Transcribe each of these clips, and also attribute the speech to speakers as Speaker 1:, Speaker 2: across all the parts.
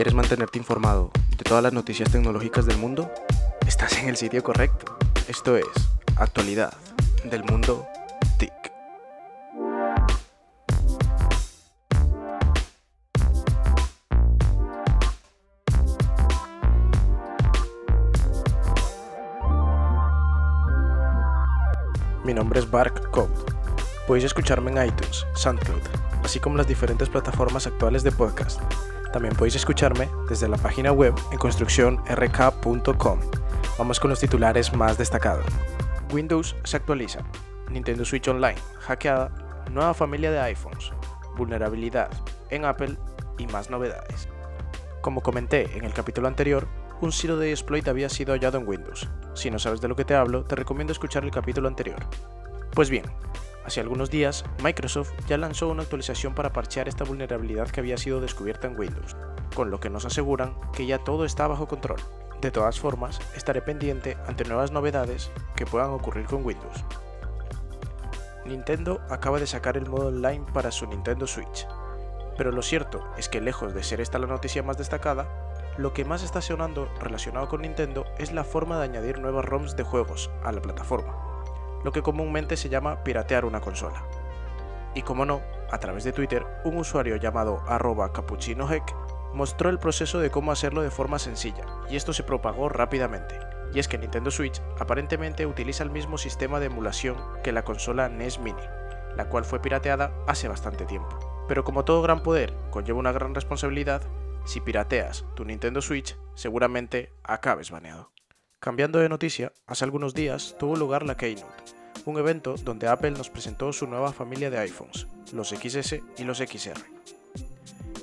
Speaker 1: ¿Quieres mantenerte informado de todas las noticias tecnológicas del mundo? Estás en el sitio correcto. Esto es Actualidad del Mundo TIC. Mi nombre es Bark Code. Podéis escucharme en iTunes, SoundCloud, así como las diferentes plataformas actuales de podcast. También podéis escucharme desde la página web en construccionrk.com. Vamos con los titulares más destacados. Windows se actualiza. Nintendo Switch Online hackeada. Nueva familia de iPhones. Vulnerabilidad en Apple y más novedades. Como comenté en el capítulo anterior, un Zero Day exploit había sido hallado en Windows. Si no sabes de lo que te hablo, te recomiendo escuchar el capítulo anterior. Pues bien, Hace algunos días, Microsoft ya lanzó una actualización para parchear esta vulnerabilidad que había sido descubierta en Windows, con lo que nos aseguran que ya todo está bajo control. De todas formas, estaré pendiente ante nuevas novedades que puedan ocurrir con Windows. Nintendo acaba de sacar el modo online para su Nintendo Switch, pero lo cierto es que lejos de ser esta la noticia más destacada, lo que más está sonando relacionado con Nintendo es la forma de añadir nuevas ROMs de juegos a la plataforma, lo que comúnmente se llama piratear una consola. Y como no, a través de Twitter, un usuario llamado arroba capuchinoheck mostró el proceso de cómo hacerlo de forma sencilla, y esto se propagó rápidamente. Y es que Nintendo Switch aparentemente utiliza el mismo sistema de emulación que la consola NES Mini, la cual fue pirateada hace bastante tiempo. Pero como todo gran poder conlleva una gran responsabilidad, si pirateas tu Nintendo Switch, seguramente acabes baneado. Cambiando de noticia, hace algunos días tuvo lugar la Keynote, un evento donde Apple nos presentó su nueva familia de iPhones, los XS y los XR.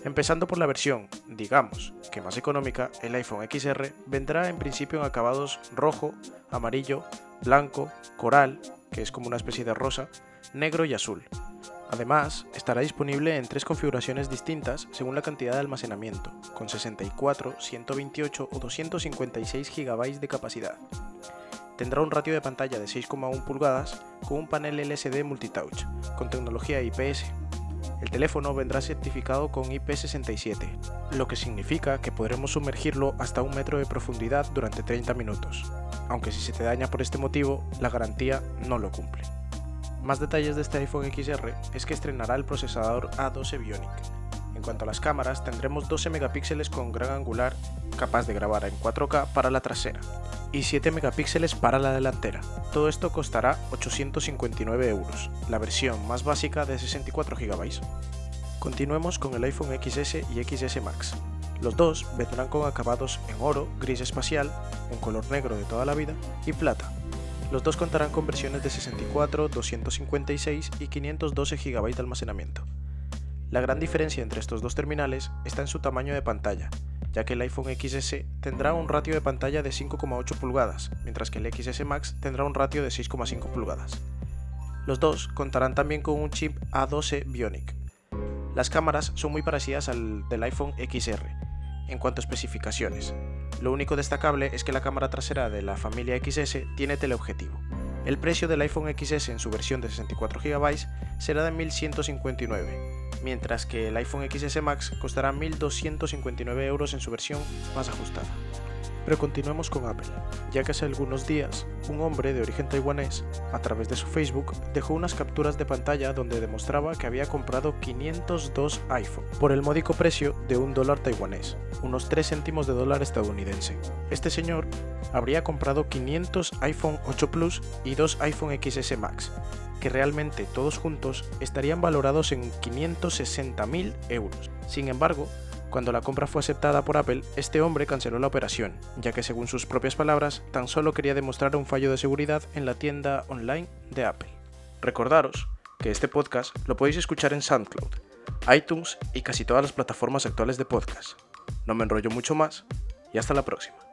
Speaker 1: Empezando por la versión, digamos, que más económica, el iPhone XR vendrá en principio en acabados rojo, amarillo, blanco, coral, que es como una especie de rosa, negro y azul. Además, estará disponible en tres configuraciones distintas según la cantidad de almacenamiento, con 64, 128 o 256 GB de capacidad. Tendrá un ratio de pantalla de 6,1 pulgadas con un panel LCD multitouch, con tecnología IPS. El teléfono vendrá certificado con IP67, lo que significa que podremos sumergirlo hasta un metro de profundidad durante 30 minutos, aunque si se te daña por este motivo, la garantía no lo cumple. Más detalles de este iPhone XR es que estrenará el procesador A12 Bionic. En cuanto a las cámaras, tendremos 12 megapíxeles con gran angular capaz de grabar en 4K para la trasera y 7 megapíxeles para la delantera. Todo esto costará 859 euros, la versión más básica de 64 GB. Continuemos con el iPhone XS y XS Max. Los dos vendrán con acabados en oro, gris espacial, en color negro de toda la vida y plata, los dos contarán con versiones de 64, 256 y 512 GB de almacenamiento. La gran diferencia entre estos dos terminales está en su tamaño de pantalla, ya que el iPhone XS tendrá un ratio de pantalla de 5,8 pulgadas, mientras que el XS Max tendrá un ratio de 6,5 pulgadas. Los dos contarán también con un chip A12 Bionic. Las cámaras son muy parecidas al del iPhone XR en cuanto a especificaciones, lo único destacable es que la cámara trasera de la familia XS tiene teleobjetivo. El precio del iPhone XS en su versión de 64 GB será de 1159, mientras que el iPhone XS Max costará 1259 euros en su versión más ajustada. Pero continuemos con Apple, ya que hace algunos días un hombre de origen taiwanés, a través de su Facebook, dejó unas capturas de pantalla donde demostraba que había comprado 502 iPhone por el módico precio de un dólar taiwanés, unos 3 céntimos de dólar estadounidense. Este señor habría comprado 500 iPhone 8 Plus y dos iPhone XS Max, que realmente todos juntos estarían valorados en 560.000 euros. Sin embargo, cuando la compra fue aceptada por Apple, este hombre canceló la operación, ya que según sus propias palabras, tan solo quería demostrar un fallo de seguridad en la tienda online de Apple. Recordaros que este podcast lo podéis escuchar en SoundCloud, iTunes y casi todas las plataformas actuales de podcast. No me enrollo mucho más y hasta la próxima.